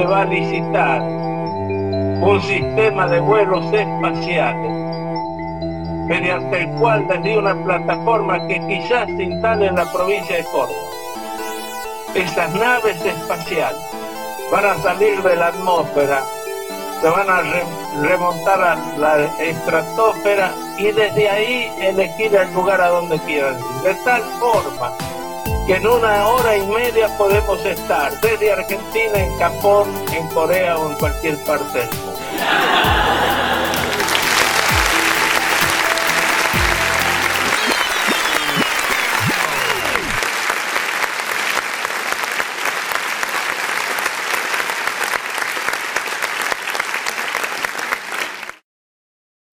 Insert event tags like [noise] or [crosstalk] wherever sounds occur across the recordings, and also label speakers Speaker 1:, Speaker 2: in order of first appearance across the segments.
Speaker 1: se va a licitar un sistema de vuelos espaciales mediante el cual desde una plataforma que quizás se instale en la provincia de Córdoba. Esas naves espaciales van a salir de la atmósfera, se van a remontar a la estratosfera y desde ahí elegir el lugar a donde quieran. De tal forma que en una hora y media podemos estar desde Argentina, en Japón, en Corea o en cualquier parte del mundo.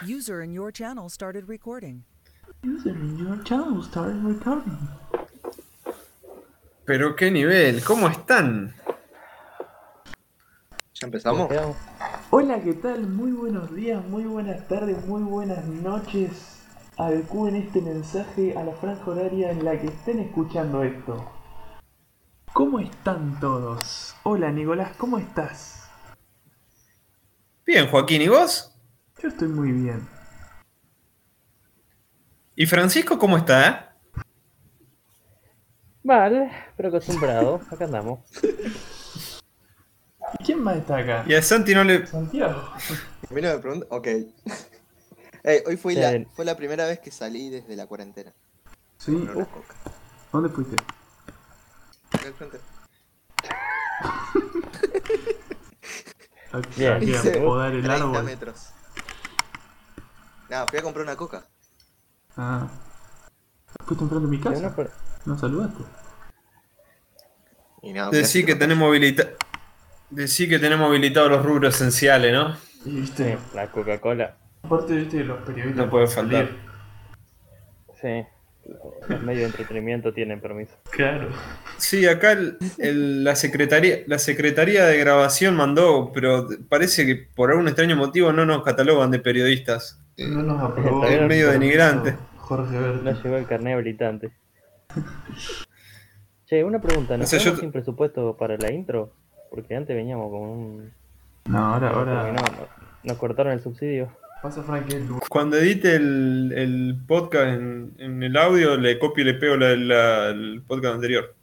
Speaker 2: User in your channel started recording.
Speaker 3: User in your channel started recording.
Speaker 4: Pero qué nivel, ¿cómo están?
Speaker 5: ¿Ya empezamos?
Speaker 3: Hola, ¿qué tal? Muy buenos días, muy buenas tardes, muy buenas noches. Adecúen este mensaje a la franja horaria en la que estén escuchando esto. ¿Cómo están todos? Hola, Nicolás, ¿cómo estás?
Speaker 4: Bien, Joaquín, ¿y vos?
Speaker 3: Yo estoy muy bien.
Speaker 4: ¿Y Francisco cómo está?
Speaker 6: Vale, pero acostumbrado. Acá andamos.
Speaker 3: ¿Y quién más está acá?
Speaker 4: Y a Santi no le.
Speaker 3: Santiago.
Speaker 5: A mí no me pregunta. Ok. [laughs] Ey, hoy fue la, fue la primera vez que salí desde la cuarentena.
Speaker 3: Sí. ¿dónde fuiste?
Speaker 5: Acá al frente.
Speaker 3: Aquí, a podar el
Speaker 5: 30
Speaker 3: árbol.
Speaker 5: metros. Nada, fui a comprar una coca.
Speaker 3: Ah. ¿Fuiste enfrente de mi casa?
Speaker 6: no, pero-
Speaker 3: ¿No saludaste?
Speaker 5: Y nada,
Speaker 4: Decí que tenemos habilita... Decí que tenemos habilitados los rubros esenciales, ¿no?
Speaker 6: Sí,
Speaker 3: viste,
Speaker 6: la Coca-Cola.
Speaker 3: aparte viste los periodistas.
Speaker 4: No puede faltar.
Speaker 6: Sí. Los medios de entretenimiento tienen permiso.
Speaker 3: Claro.
Speaker 4: Sí, acá el- el- la, secretaría, la Secretaría de Grabación mandó, pero parece que por algún extraño motivo no nos catalogan de periodistas.
Speaker 3: No nos aprobó.
Speaker 6: Es
Speaker 3: el
Speaker 4: medio
Speaker 3: permiso Jorge
Speaker 6: No
Speaker 3: Verde.
Speaker 6: llegó el carnet habilitante. Che, una pregunta, ¿nos
Speaker 4: O sea, yo
Speaker 6: sin presupuesto para la intro? Porque antes veníamos con un...
Speaker 3: No, ahora, ahora.
Speaker 6: no- nos cortaron el subsidio.
Speaker 3: Pasa Frank.
Speaker 4: Cuando edite el, el podcast en, en el audio, le copio y le pego la- la- el podcast anterior.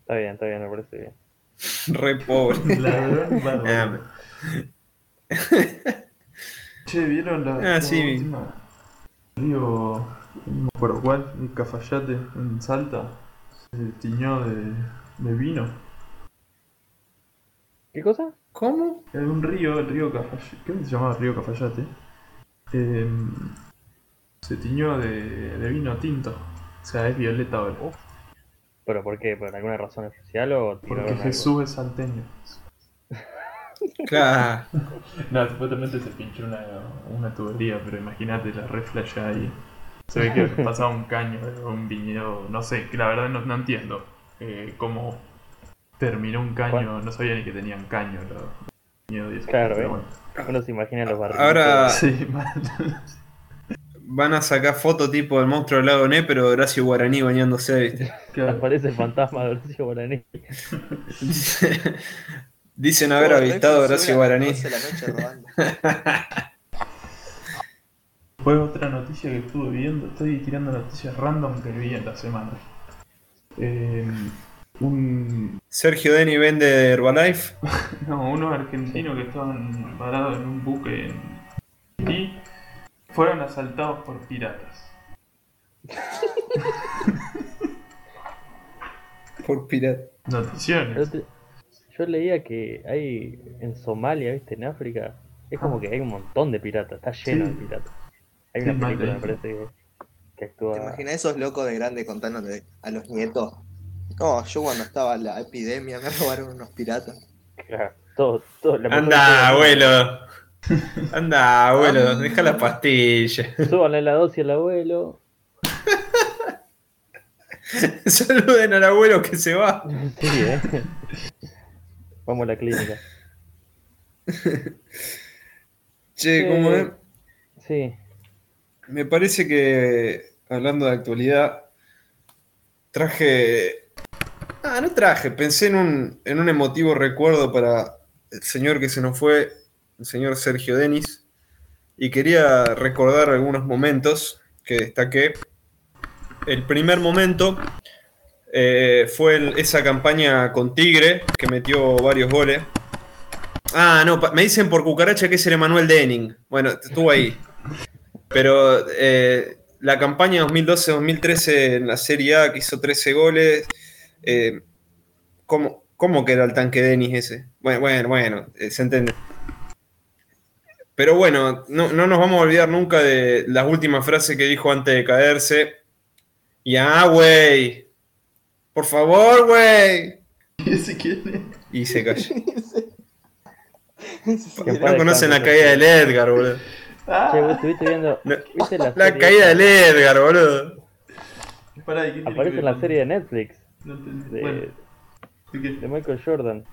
Speaker 6: Está bien, está bien, me parece bien. [laughs]
Speaker 4: Re pobre. [laughs]
Speaker 3: Bárbaro.
Speaker 4: Ah,
Speaker 3: Che, ¿vieron la,
Speaker 4: Ah,
Speaker 3: la
Speaker 4: sí.
Speaker 3: última? Río, no me acuerdo cuál, el Cafayate en Salta, se tiñó de, de vino.
Speaker 6: ¿Qué cosa?
Speaker 4: ¿Cómo?
Speaker 3: Hay un río, el río Cafayate, que se llama río Cafayate, eh, se tiñó de, de vino tinto. O sea, es violeta ahora.
Speaker 6: ¿Pero por qué? ¿Por alguna razón especial o
Speaker 3: Porque
Speaker 6: algo?
Speaker 3: Jesús es salteño. [laughs]
Speaker 4: Claro. [laughs]
Speaker 3: No, supuestamente se pinchó una, una tubería, pero imagínate la reflash ahí. Se ve que pasaba un caño de un viñedo, no sé, que la verdad no, no entiendo eh, cómo terminó un caño, no sabía ni que tenían caño los viñedos y eso.
Speaker 6: Claro,
Speaker 3: pero
Speaker 6: ¿eh?
Speaker 3: bueno.
Speaker 6: Uno se imagina los barrios.
Speaker 4: Ahora
Speaker 3: Sí,
Speaker 4: van a sacar foto tipo del monstruo del lago Ness, pero Horacio Guaraní bañándose, ¿viste?
Speaker 3: Claro.
Speaker 6: Aparece el fantasma de Horacio Guaraní.
Speaker 4: Dicen haber
Speaker 5: Oh,
Speaker 4: avistado a Horacio Guaraní.
Speaker 5: 12 de la noche robando.
Speaker 3: Fue otra noticia que estuve viendo, estoy tirando noticias random que vi en la semana. Eh, un,
Speaker 4: Sergio Deni vende Herbalife. [laughs]
Speaker 3: no, unos argentinos que estaban varados en un buque en y fueron asaltados por piratas. [laughs]
Speaker 4: Por pirata.
Speaker 6: El
Speaker 3: Noticiones.
Speaker 6: Yo leía que hay en Somalia, ¿viste? En África, es como que hay un montón de piratas, está lleno
Speaker 3: Sí.
Speaker 6: de piratas. Hay
Speaker 3: Sí,
Speaker 6: una
Speaker 3: mal
Speaker 6: película, me
Speaker 3: eso.
Speaker 6: parece, que, que actúa.
Speaker 5: ¿Te imaginas esos locos de grande contándole a los nietos? No, yo cuando estaba la epidemia me [laughs] robaron unos piratas.
Speaker 6: Claro, todo, todo, la
Speaker 4: Anda, abuelo. Anda, abuelo, deja la pastilla.
Speaker 6: Súbanle la dosis al abuelo. [laughs]
Speaker 4: Saluden al abuelo que se va. [laughs]
Speaker 6: Sí, ¿eh? Vamos a la clínica.
Speaker 4: Che, como
Speaker 6: Eh, Sí,
Speaker 4: me parece que, hablando de actualidad, traje... Ah, no traje, pensé en un, en un emotivo recuerdo para, el señor que se nos fue, el señor Sergio Denis, y quería recordar algunos momentos que destaqué. El primer momento eh, fue esa campaña con Tigre, que metió varios goles. Ah, no, me dicen por cucaracha que es el Emanuel Denning. Bueno, estuvo ahí. Pero eh, la campaña 2012-2013 en la Serie A, que hizo 13 goles, eh, ¿cómo, cómo que era el tanque Denis ese? Bueno, bueno, bueno, eh, se entiende. Pero bueno, no, no nos vamos a olvidar nunca de las últimas frases que dijo antes de caerse. Y ah, güey. Por favor, güey. [laughs] Y se cayó. [laughs] No conocen la caída del Edgar, boludo.
Speaker 6: Che, vos estuviste viendo.
Speaker 4: No,
Speaker 6: ¿Viste la,
Speaker 4: La
Speaker 6: serie
Speaker 4: caída del Edgar, boludo.
Speaker 3: Pará, ¿y qué tiene que
Speaker 6: Aparece en la
Speaker 3: con-
Speaker 6: serie de Netflix
Speaker 3: No entendí.
Speaker 6: de,
Speaker 3: Bueno, ¿de qué?
Speaker 6: de Michael Jordan.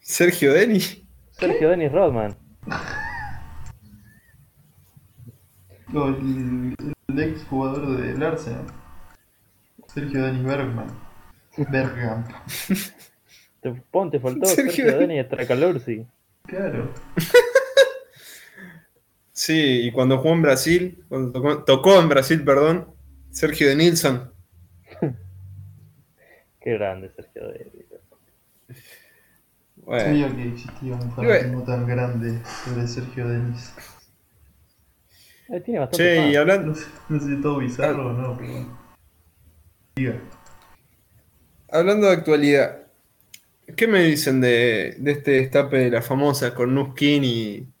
Speaker 4: Sergio Denis.
Speaker 6: Sergio Dennis Rodman. [laughs]
Speaker 3: No, el, el ex jugador del Arsenal. Sergio Dani Bergman. Bergam. [laughs]
Speaker 6: Te, pon, te faltó
Speaker 4: Sergio
Speaker 6: Sergio Dennis Stracalursi.
Speaker 3: Claro. [laughs]
Speaker 4: Sí, y cuando jugó en Brasil, cuando tocó, tocó en Brasil, perdón, Sergio de Nilsson. [laughs]
Speaker 6: Qué grande Sergio Dennis.
Speaker 4: Bueno,
Speaker 3: Sabía que existía un fanatismo tan grande sobre Sergio Denis.
Speaker 6: Eh, tiene bastante
Speaker 4: che, y hablando,
Speaker 3: No sé, no sé si es todo bizarro o no, pero bueno. Diga.
Speaker 4: hablando de actualidad, ¿qué me dicen de, de este destape de la famosa con Nuskin y,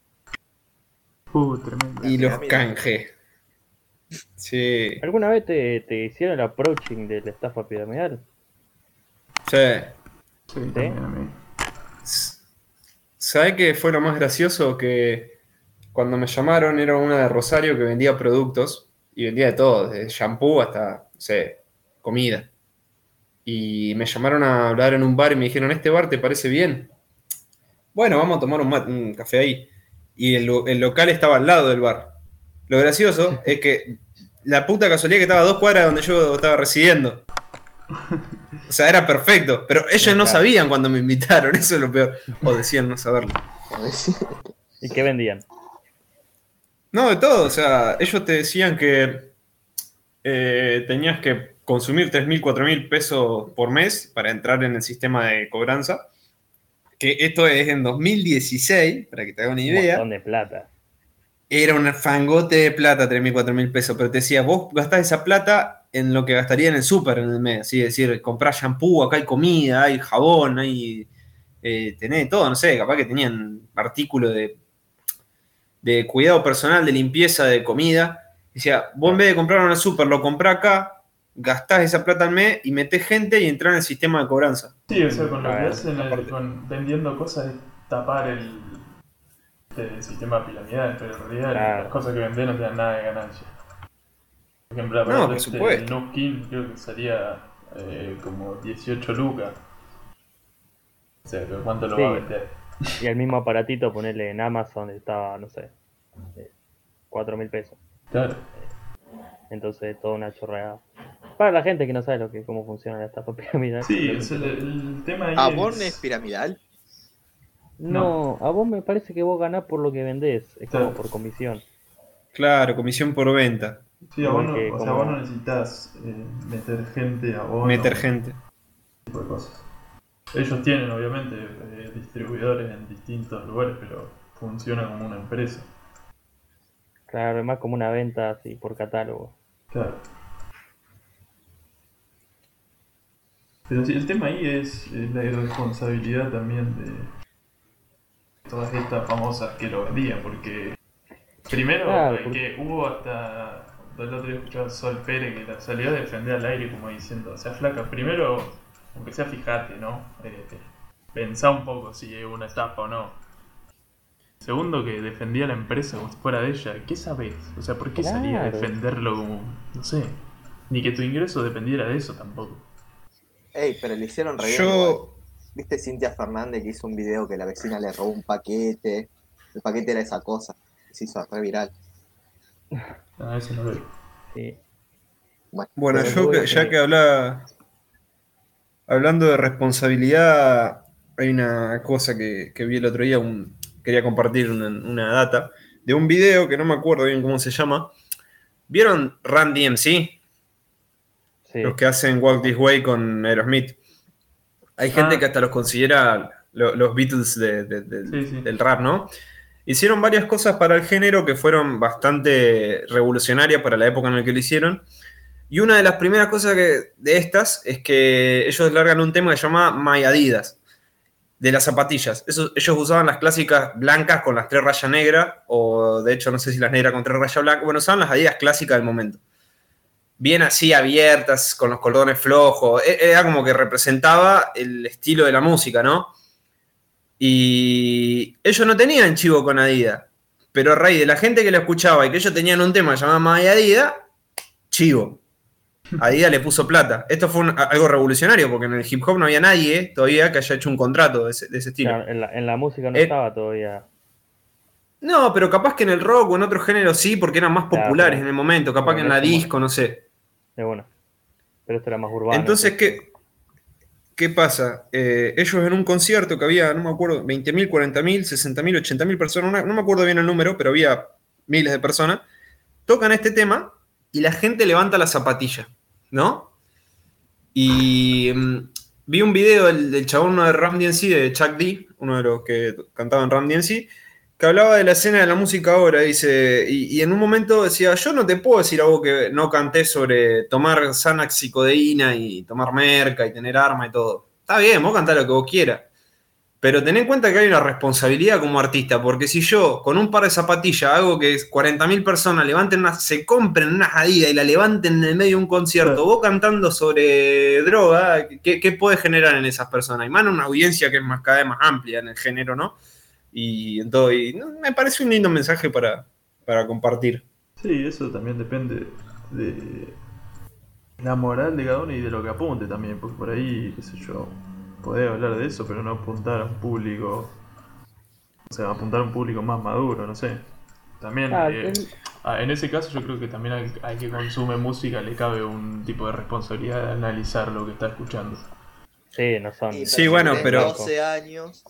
Speaker 3: Uh, tremendo.
Speaker 4: y los
Speaker 5: pirámide.
Speaker 4: canje? Sí,
Speaker 6: ¿Alguna vez te, te hicieron el approaching de la estafa piramidal?
Speaker 4: sí.
Speaker 3: Sí, también a mí.
Speaker 4: ¿Sabe qué fue lo más gracioso? Que cuando me llamaron era una de Rosario que vendía productos y vendía de todo, desde shampoo hasta, no sé, comida. Y me llamaron a hablar en un bar y me dijeron, ¿este bar te parece bien? Bueno, vamos a tomar un, un café ahí. Y el, lo- el local estaba al lado del bar. Lo gracioso es que la puta casualidad que estaba a dos cuadras de donde yo estaba residiendo. O sea, era perfecto. Pero ellos no sabían cuando me invitaron, eso es lo peor. O decían no saberlo.
Speaker 6: ¿Y qué vendían?
Speaker 4: No, de todo. O sea, ellos te decían que eh, tenías que consumir 3.000, 4.000 pesos por mes para entrar en el sistema de cobranza. Que esto es en 2016, para que te haga una
Speaker 6: Un
Speaker 4: idea.
Speaker 6: montón de plata.
Speaker 4: Era un fangote de plata, 3.000, 4.000 pesos. Pero te decía, vos gastás esa plata en lo que gastaría en el súper en el mes. Así es decir, comprás shampoo, acá hay comida, hay jabón, hay. Eh, tenés todo, no sé, capaz que tenían artículos de, de cuidado personal, de limpieza, de comida. Decía, vos en vez de comprar en el súper, lo comprás acá, gastás esa plata al mes y metés gente y entrás en el sistema de cobranza.
Speaker 3: Sí, o sea, con lo que hacen el-
Speaker 4: aparte-
Speaker 3: con, vendiendo cosas es tapar el, el sistema piramidal, pero en realidad
Speaker 6: Claro.
Speaker 3: las cosas que venden no te dan nada de ganancia. Por ejemplo,
Speaker 4: No, por
Speaker 3: este,
Speaker 4: supuesto.
Speaker 3: el Nuskin creo que salía eh, como 18 lucas. O sea, pero ¿cuánto lo
Speaker 6: Sí.
Speaker 3: va a vender? [laughs]
Speaker 6: Y el mismo aparatito ponerle en Amazon estaba, no sé, eh, 4 mil pesos.
Speaker 3: Claro.
Speaker 6: Entonces, toda una chorreada. Para la gente que no sabe lo que cómo funciona la estafa [laughs] piramidal.
Speaker 3: Sí, es el, el tema ahí
Speaker 5: ¿Avon
Speaker 3: es-
Speaker 5: es piramidal?
Speaker 6: No, a vos me parece que vos ganás por lo que vendés, es como por comisión.
Speaker 4: Claro, comisión por venta,
Speaker 3: Sí, a vos no,
Speaker 6: que
Speaker 3: o sea, vos no necesitas eh, meter gente a vos.
Speaker 4: meter gente.
Speaker 3: tipo de cosas. Ellos tienen, obviamente, eh, distribuidores en distintos lugares, pero funciona como una empresa.
Speaker 6: Claro, es más como una venta así por catálogo.
Speaker 3: Claro. Pero sí, el tema ahí es, la irresponsabilidad también de todas estas famosas que lo vendían, porque primero
Speaker 6: Claro, porque-
Speaker 3: que hubo hasta el otro día escuchaba Sol Pérez que la salió a defender al aire como diciendo, o sea, flaca, primero, aunque sea fijate, ¿no? Eh, pensá un poco si es una estafa o no. Segundo, que defendía a la empresa como si fuera de ella. ¿Qué sabés? O sea, ¿por qué salía a defenderlo como, no sé, ni que tu ingreso dependiera de eso tampoco?
Speaker 5: Ey, pero le hicieron re bien igual.
Speaker 4: Yo,
Speaker 5: ¿Viste Cintia Fernández que hizo un video que la vecina le robó un paquete? El paquete era esa cosa. Se hizo re viral. [laughs]
Speaker 3: Ah, eso no veo.
Speaker 6: Sí.
Speaker 4: Bueno, yo que- ya
Speaker 6: que-
Speaker 4: que habla, hablando de responsabilidad, hay una cosa que, que vi el otro día, un- quería compartir una, una data, de un video que no me acuerdo bien cómo se llama. ¿Vieron Run DMC?
Speaker 6: Sí.
Speaker 4: Los que hacen Walk This Way con Aerosmith. Hay gente
Speaker 3: Ah.
Speaker 4: que hasta los considera lo- los Beatles de- de- de-
Speaker 3: Sí, sí.
Speaker 4: del rap, ¿no? Hicieron varias cosas para el género que fueron bastante revolucionarias para la época en la que lo hicieron. Y una de las primeras cosas que- de estas es que ellos largan un tema que se llama My Adidas, de las zapatillas. Eso- ellos usaban las clásicas blancas con las tres rayas negras, o de hecho no sé si las negras con tres rayas blancas. Bueno, usaban las Adidas clásicas del momento. Bien así abiertas, con los cordones flojos. E- Era como que representaba el estilo de la música, ¿no? Y ellos no tenían chivo con Adidas. Pero a raíz de la gente que lo escuchaba y que ellos tenían un tema llamado My Adidas, chivo. Adidas le puso plata. Esto fue un- algo revolucionario porque en el hip hop no había nadie todavía que haya hecho un contrato de ese, de ese estilo.
Speaker 6: Claro, en, la, en la música no
Speaker 4: Eh,
Speaker 6: estaba todavía.
Speaker 4: No, pero capaz que en el rock o en otros géneros sí, porque eran más populares
Speaker 6: claro.
Speaker 4: en el momento. Capaz que en la disco, no sé.
Speaker 6: Bueno. Pero esto era más urbano.
Speaker 4: Entonces, ¿qué, ¿qué pasa? Eh, ellos en un concierto que había, no me acuerdo, 20.000, 40.000, 60.000, 80.000 personas, no, me acuerdo bien el número, pero había miles de personas, tocan este tema y la gente levanta la zapatilla, ¿no? Y mm, vi un video del, del chabón uno de Ram DMC, de Chuck D, uno de los que cantaba en Ram DMC, que hablaba de la escena de la música ahora, dice, y, y en un momento decía, yo no te puedo decir a vos que no canté sobre tomar Xanax y codeína y tomar merca y tener arma y todo. Está bien, vos cantá lo que vos quieras. Pero ten en cuenta que hay una responsabilidad como artista, porque si yo con un par de zapatillas hago que 40.000 personas levanten unas, se compren unas Adidas y la levanten en el medio de un concierto, vos cantando sobre droga, ¿qué, qué puede generar en esas personas? Y más en una audiencia que es más, cada vez más amplia en el género, ¿no? Y, en todo, y no, me parece un lindo mensaje para, para compartir.
Speaker 3: Sí, eso también depende de la moral de cada uno y de lo que apunte también, porque por ahí, qué sé yo, podés hablar de eso, pero no apuntar a un público, o sea, apuntar a un público más maduro, no sé. También,
Speaker 6: Ah,
Speaker 3: eh, ah, en ese caso yo creo que también al, al que consume música le cabe un tipo de responsabilidad de analizar lo que está escuchando.
Speaker 6: Sí, no son.
Speaker 4: Sí, bueno, pero-
Speaker 5: 12 años.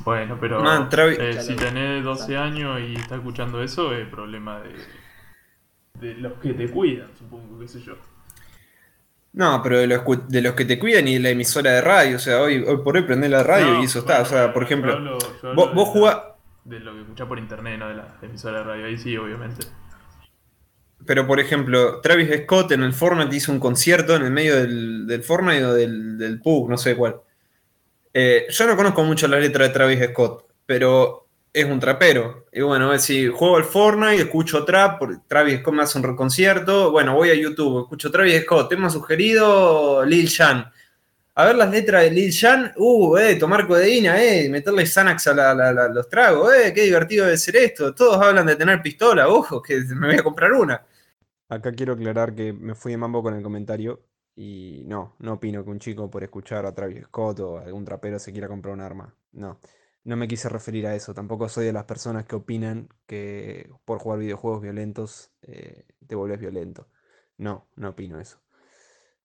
Speaker 3: Bueno, pero
Speaker 4: Man, Travis-
Speaker 3: eh, si tenés 12 años y estás escuchando eso, es problema de, de los que te cuidan, supongo, qué sé yo.
Speaker 4: No, pero de los, de los que te cuidan y de la emisora de radio, o sea, hoy, hoy por hoy prendés la radio
Speaker 3: No,
Speaker 4: y eso está.
Speaker 3: bueno,
Speaker 4: O sea, por
Speaker 3: yo
Speaker 4: ejemplo,
Speaker 3: hablo- yo hablo
Speaker 4: vos, vos jugás,
Speaker 3: De lo que escuchás por internet, no de la emisora de radio. Ahí sí, obviamente.
Speaker 4: pero por ejemplo, Travis Scott en el Fortnite hizo un concierto en el medio del, del Fortnite o del, del PUG, no sé cuál. Eh, yo no conozco mucho la letra de Travis Scott, pero es un trapero. Y bueno, decir, juego al Fortnite, escucho trap, Travis Scott me hace un concierto, bueno, voy a YouTube, escucho Travis Scott, tema sugerido Lil Jan. A ver las letras de Lil Jan, uh, eh, tomar codeína, eh, meterle Xanax a la- la- los tragos, eh, qué divertido debe ser esto. Todos hablan de tener pistola, ojo, que me voy a comprar una.
Speaker 7: Acá quiero aclarar que me fui de mambo con el comentario y no, no opino que un chico por escuchar a Travis Scott o algún trapero se quiera comprar un arma. No, no me quise referir a eso. Tampoco soy de las personas que opinan que por jugar videojuegos violentos eh, te vuelves violento. No, no opino eso.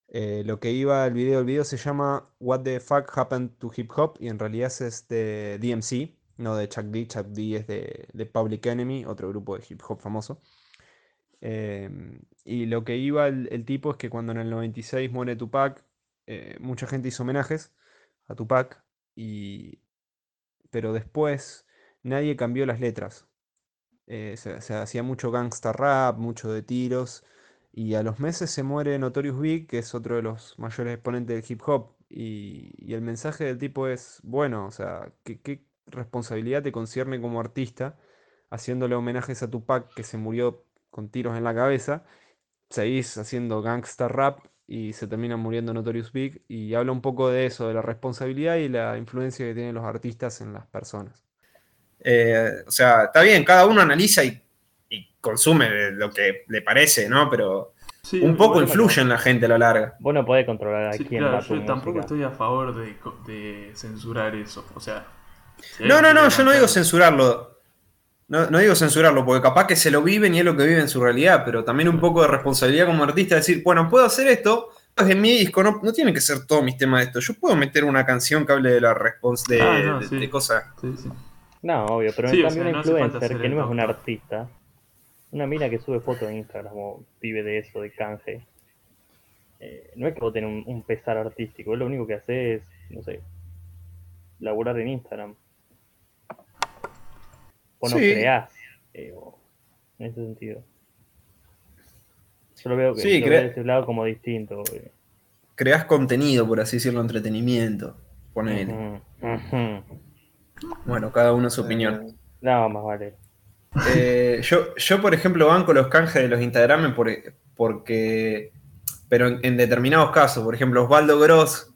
Speaker 7: Eh, lo que iba al video, el video se llama What the fuck happened to hip hop y en realidad es de DMC, no de Chuck D. Chuck D es de, de Public Enemy, otro grupo de hip hop famoso. Em, y lo que iba el, tipo es que cuando en el 96 muere Tupac, eh, mucha gente hizo homenajes a Tupac, y, pero después nadie cambió las letras. Eh, se, se hacía mucho gangsta rap, mucho de tiros, y a los meses se muere Notorious Big, que es otro de los mayores exponentes del hip hop, y, y el mensaje del tipo es, bueno, o sea, ¿qué, qué responsabilidad te concierne como artista haciéndole homenajes a Tupac que se murió con tiros en la cabeza, seguís haciendo gangsta rap y se termina muriendo Notorious Big y habla un poco de eso, de la responsabilidad y la influencia que tienen los artistas en las personas.
Speaker 4: Eh, o sea, está bien, cada uno analiza y, y consume lo que le parece, ¿no? Pero
Speaker 3: Sí,
Speaker 4: un poco influye en la gente a la larga.
Speaker 6: Vos no podés controlar a
Speaker 3: Sí,
Speaker 6: quién
Speaker 3: claro,
Speaker 6: va
Speaker 3: yo tampoco
Speaker 6: música.
Speaker 3: estoy a favor de, censurar eso. O sea. si
Speaker 4: No, no, no, yo no digo censurarlo. No, no digo censurarlo, porque capaz que se lo viven y es lo que vive en su realidad, pero también un poco de responsabilidad como artista, decir, bueno, puedo hacer esto, es en mi disco, no, no tiene que ser todos mis temas de esto. Yo puedo meter una canción que hable de la response de,
Speaker 3: Ah, no,
Speaker 4: de-
Speaker 3: sí.
Speaker 4: de cosas.
Speaker 3: Sí, sí.
Speaker 6: No, obvio, pero
Speaker 3: Sí,
Speaker 6: en
Speaker 3: o
Speaker 6: cambio
Speaker 3: sea,
Speaker 6: una
Speaker 3: no hace falta
Speaker 6: influencer que no es un artista, una mina que sube fotos en Instagram o vive de eso, de canje, eh, no es que vos tenés un, un pesar artístico, lo único que hace es, no sé, laburar en Instagram. O no
Speaker 4: Sí.
Speaker 6: creás, eh, o- en ese sentido. Yo lo veo, que,
Speaker 4: Sí,
Speaker 6: lo
Speaker 4: cre-
Speaker 6: veo de ese lado como distinto. eh.
Speaker 4: Creás contenido, por así decirlo, entretenimiento. Ponele.
Speaker 6: Ujú.
Speaker 4: Bueno, cada uno su opinión.
Speaker 5: Eh,
Speaker 6: No, más vale.
Speaker 4: Eh, yo, yo, por ejemplo, banco los canjes de los Instagram por- porque. Pero en, en determinados casos, por ejemplo, Osvaldo Gross,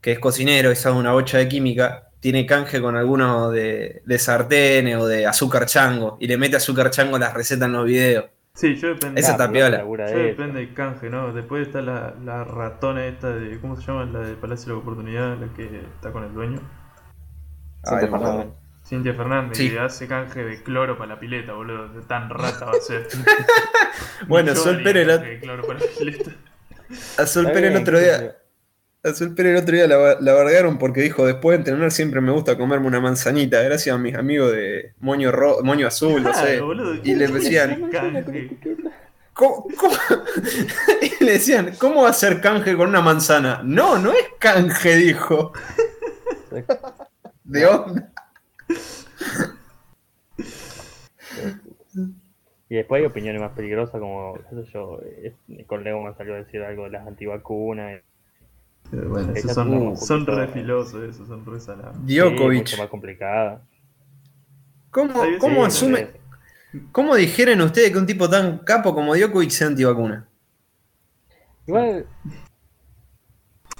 Speaker 4: que es cocinero y sabe una bocha de química, tiene canje con alguno de, de sartenes o de azúcar chango y le mete azúcar chango a las recetas en los videos.
Speaker 3: Sí, yo depende.
Speaker 4: Esa
Speaker 6: Ah,
Speaker 4: tapiola.
Speaker 6: labura de
Speaker 3: Yo depende del canje, ¿no? Después está la, la ratona esta de. ¿Cómo se llama? La de Palacio de la Oportunidad, la que está con el dueño.
Speaker 5: Cintia Fernández.
Speaker 3: Cintia Fernández,
Speaker 4: Sí.
Speaker 3: que hace canje de cloro para la pileta, boludo. De tan rata va a ser. [laughs]
Speaker 4: Bueno, Sol Pérez la-
Speaker 3: cloro para la pileta.
Speaker 4: A Sol
Speaker 6: Está
Speaker 4: Pérez el otro día. A Sol Pérez el otro día la, la bardearon porque dijo, después de entrenar siempre me gusta comerme una manzanita, gracias a mis amigos de Moño, Ro- Moño Azul, no sé.
Speaker 3: Claro, boludo,
Speaker 4: y le
Speaker 3: ¿qué
Speaker 4: decían? ¿Cómo, cómo? [laughs] y le decían, ¿cómo va a ser canje con una manzana? No, no es canje, dijo. [laughs] ¿De onda?
Speaker 6: Y después hay opiniones más peligrosas como, qué sé yo, eh, con Leo me salió a decir algo de las antivacunas.
Speaker 3: Pero bueno, esos son, son re filosos, esos son re salados.
Speaker 6: Sí,
Speaker 4: Djokovic.
Speaker 6: mucho más complicada.
Speaker 4: ¿Cómo,
Speaker 3: veces
Speaker 4: cómo asume, cómo dijeron ustedes que un tipo tan capo como Djokovic sea antivacuna?
Speaker 6: Igual,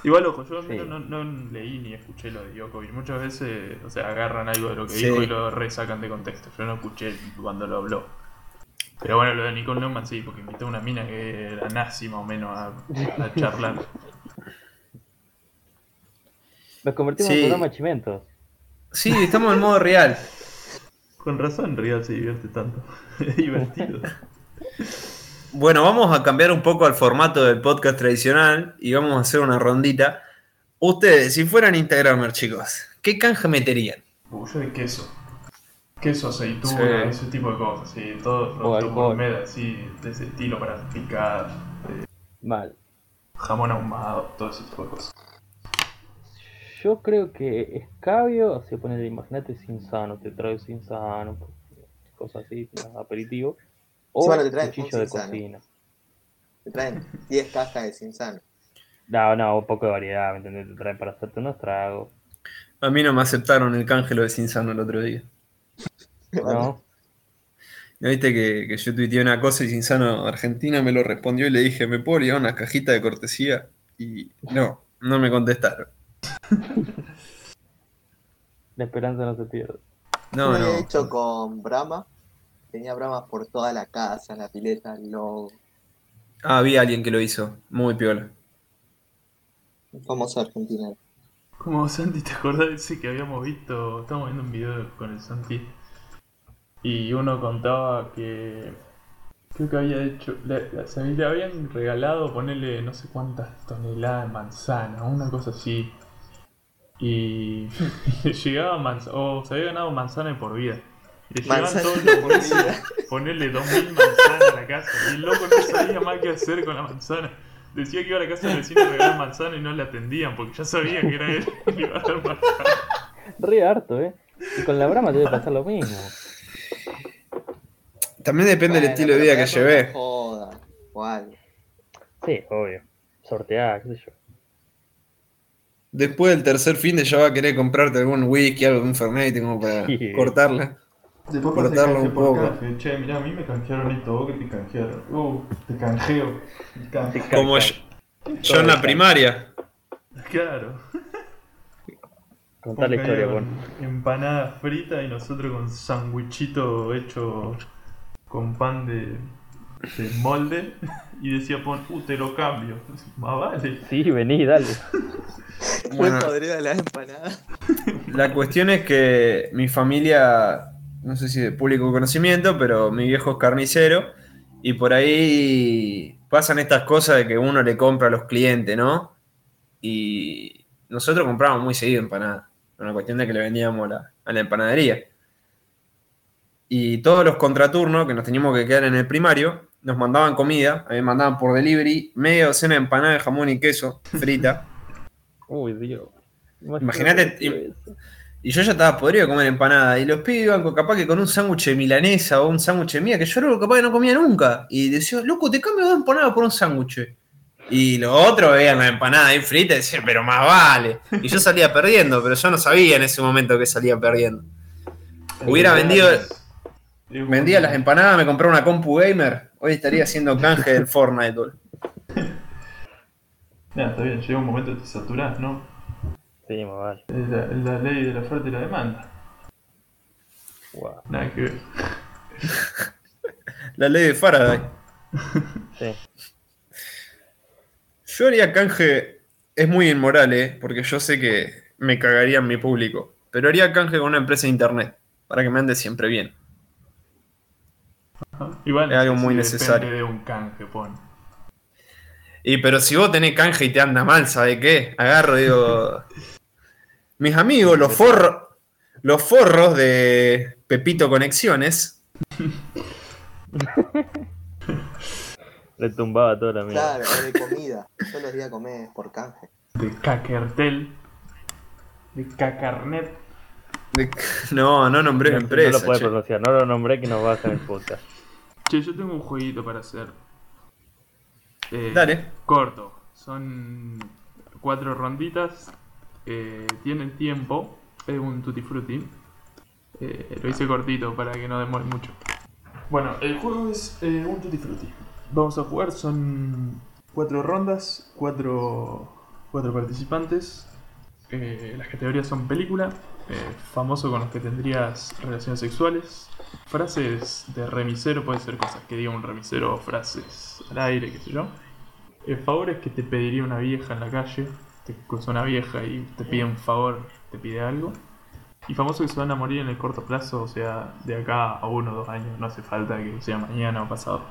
Speaker 3: Igual, ojo, yo
Speaker 6: Sí.
Speaker 3: no, no- no leí ni escuché lo de Djokovic. Muchas veces, o sea, agarran algo de lo que
Speaker 4: Sí.
Speaker 3: dijo y lo resacan de contexto. Yo no escuché cuando lo habló. Pero bueno, lo de Nicole Neumann sí, porque invitó a una mina que era nazi más o menos a, a charlar. [laughs]
Speaker 6: nos convertimos
Speaker 4: Sí.
Speaker 6: en programa chimentos.
Speaker 4: Sí, estamos en modo real. [laughs]
Speaker 3: Con razón, realidad se divierte tanto. [laughs] Es divertido. [laughs]
Speaker 4: Bueno, vamos a cambiar un poco al formato del podcast tradicional y vamos a hacer una rondita. Ustedes, si fueran Instagramers, chicos, ¿qué canje meterían?
Speaker 3: Uh, yo de queso. Queso, aceituna,
Speaker 4: Sí.
Speaker 3: ese tipo de cosas. Sí, todo producto gourmet, así, de ese estilo para picar,
Speaker 6: Mal.
Speaker 3: jamón ahumado, todo ese tipo de cosas.
Speaker 6: Yo creo que escabio, se pone de imagínate sin sano, te trae sin sano, cosas así, aperitivo. O
Speaker 5: Sí, bueno, te traen un
Speaker 6: cuchillo de cocina.
Speaker 5: Te traen 10 cajas de Cinzano.
Speaker 6: No, no, un poco de variedad, ¿me entendés? Te traen para hacerte unos tragos.
Speaker 4: A mí no me aceptaron el canje lo de Cinzano el otro día. [laughs]
Speaker 6: ¿No?
Speaker 4: ¿No viste que, que yo tuiteé una cosa y Cinzano Argentina me lo respondió y le dije, ¿me puedo llevar una cajita de cortesía? Y no, no me contestaron.
Speaker 6: La esperanza no se pierde.
Speaker 4: No,
Speaker 5: Lo
Speaker 4: no.
Speaker 5: había hecho con Brahma. Tenía Brahma por toda la casa, la pileta, el logo.
Speaker 4: Ah, había alguien que lo hizo. Muy piola.
Speaker 5: Un famoso argentino.
Speaker 3: Como Santi, ¿te acordás de ese que habíamos visto? Estábamos viendo un video con el Santi. Y uno contaba que. Creo que había hecho. Le, le- se le habían regalado ponerle no sé cuántas toneladas de manzana, una cosa así. Y. le [laughs] llegaba manzana. O se había ganado manzana de por vida. Le
Speaker 5: Manzana
Speaker 3: todos los
Speaker 5: vida.
Speaker 3: ponerle 2000 manzanas a la casa. Y el loco no sabía más qué hacer con la manzana. Decía que iba a la casa del vecino a regalar manzana y no le atendían porque ya sabía que era él el [laughs] que iba a dar manzana.
Speaker 6: Re harto, ¿eh? Y con la brama debe pasar lo mismo.
Speaker 4: También depende del
Speaker 5: Bueno,
Speaker 4: estilo de vida que llevé.
Speaker 5: Joda.
Speaker 6: Sí, obvio. Sortear, qué sé yo.
Speaker 4: Después del tercer fin de ya va a querer comprarte algún whisky, algo de un Fernet como para
Speaker 6: Sí.
Speaker 4: cortarla.
Speaker 3: Después
Speaker 4: Cortarlo un poco.
Speaker 3: canje. Che, mirá, a mí me canjearon esto, vos que te canjearon. Uh, te canjeo.
Speaker 4: Como yo, yo en la primaria.
Speaker 3: Claro.
Speaker 6: Contar la historia, bueno.
Speaker 3: Empanada frita y nosotros con sandwichito hecho con pan de, de molde. Y decía, pon, uh, te lo cambio. Más vale.
Speaker 6: Sí, vení, dale. [laughs]
Speaker 4: Bueno.
Speaker 5: Podrida la empanada. [laughs]
Speaker 4: La cuestión es que mi familia, no sé si de público conocimiento, pero mi viejo es carnicero y por ahí pasan estas cosas de que uno le compra a los clientes, ¿no? Y nosotros comprábamos muy seguido empanadas. Una cuestión de que le vendíamos la, a la empanadería. Y todos los contraturnos que nos teníamos que quedar en el primario, nos mandaban comida, a mí me mandaban por delivery media docena de empanadas de jamón y queso frita. [laughs]
Speaker 6: Uy, Dios.
Speaker 4: Imagínate. Y yo ya estaba podrido de comer empanada. Y los pibes iban con- capaz que con un sándwich de milanesa o un sándwich de mía, que yo era lo capaz que no comía nunca. Y decía, loco, te cambio dos empanadas por un sándwich. Y los otros veían la empanada ahí frita y decían, pero más vale. Y yo salía perdiendo, pero yo no sabía en ese momento que salía perdiendo. [laughs] Hubiera vendido, vendía las empanadas, me compré una compu gamer. Hoy estaría haciendo canje del Fortnite. boludo. [laughs]
Speaker 3: Nada, está bien, llega un momento que te saturás, ¿no?
Speaker 6: Sí, más vale.
Speaker 3: Es la, es la ley de la oferta y la demanda.
Speaker 6: Guau.
Speaker 3: Nada que ver. [laughs]
Speaker 4: La ley de Faraday.
Speaker 6: Sí.
Speaker 4: Yo haría canje, es muy inmoral, ¿eh? porque yo sé que me cagaría en mi público, pero haría canje con una empresa de internet, para que me ande siempre bien.
Speaker 3: Igual
Speaker 4: Es algo muy
Speaker 3: si
Speaker 4: necesario.
Speaker 3: Depende de un canje, pon.
Speaker 4: Y pero si vos tenés canje y te anda mal, ¿sabe qué? Agarro, digo... [laughs] Mis amigos, los forros, los forros de Pepito Conexiones, [laughs]
Speaker 6: Le tumbaba toda la mierda.
Speaker 5: Claro, de comida. Yo los di a comer por canje.
Speaker 3: De Cakertel. De Cacarnet.
Speaker 4: de- no, no nombré
Speaker 6: No,
Speaker 4: empresa.
Speaker 6: no lo puede
Speaker 4: che.
Speaker 6: pronunciar, no lo nombré que nos va a hacer el podcast.
Speaker 3: Che, yo tengo un jueguito para hacer. Eh,
Speaker 4: Dale.
Speaker 3: Corto. Son cuatro ronditas. eh, tienen tiempo. Es un tutti frutti. Eh, lo hice cortito para que no demore mucho. Bueno, el juego es eh, un tutti frutti. Vamos a jugar, son cuatro rondas, cuatro, cuatro participantes. Eh, las categorías son película, eh, famoso con los que tendrías relaciones sexuales, frases de remisero, puede ser cosas que diga un remisero, frases al aire, qué sé yo. Eh, favores que te pediría una vieja en la calle, te cruza una vieja y te pide un favor, te pide algo. Y famosos que se van a morir en el corto plazo, o sea, de acá a uno o dos años, no hace falta que sea mañana o pasado.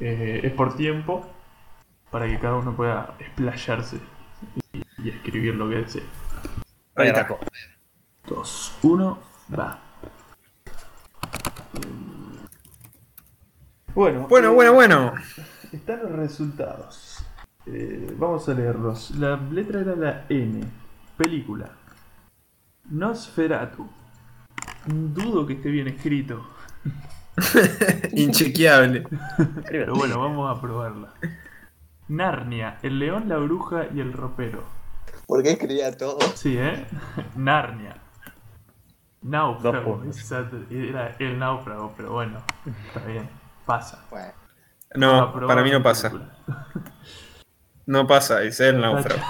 Speaker 3: Eh, es por tiempo, para que cada uno pueda explayarse y, y escribir lo que desee.
Speaker 4: Ahí está.
Speaker 3: 2, 1, va. Bueno,
Speaker 4: Bueno,
Speaker 3: eh,
Speaker 4: bueno, bueno.
Speaker 3: Están los resultados. Eh, vamos a leerlos. La letra era la N. Película. Nosferatu. Dudo que esté bien escrito. [laughs]
Speaker 4: Inchequeable.
Speaker 3: Pero bueno, vamos a probarla. Narnia. El león, la bruja y el ropero.
Speaker 5: ¿Por qué escribía todo?
Speaker 3: Sí, ¿eh? Narnia. Náufrago. Era el náufrago, pero bueno. Está bien. Pasa.
Speaker 5: Bueno,
Speaker 4: No, para mí no pasa.
Speaker 3: película. [laughs]
Speaker 4: No pasa, es el náufrago.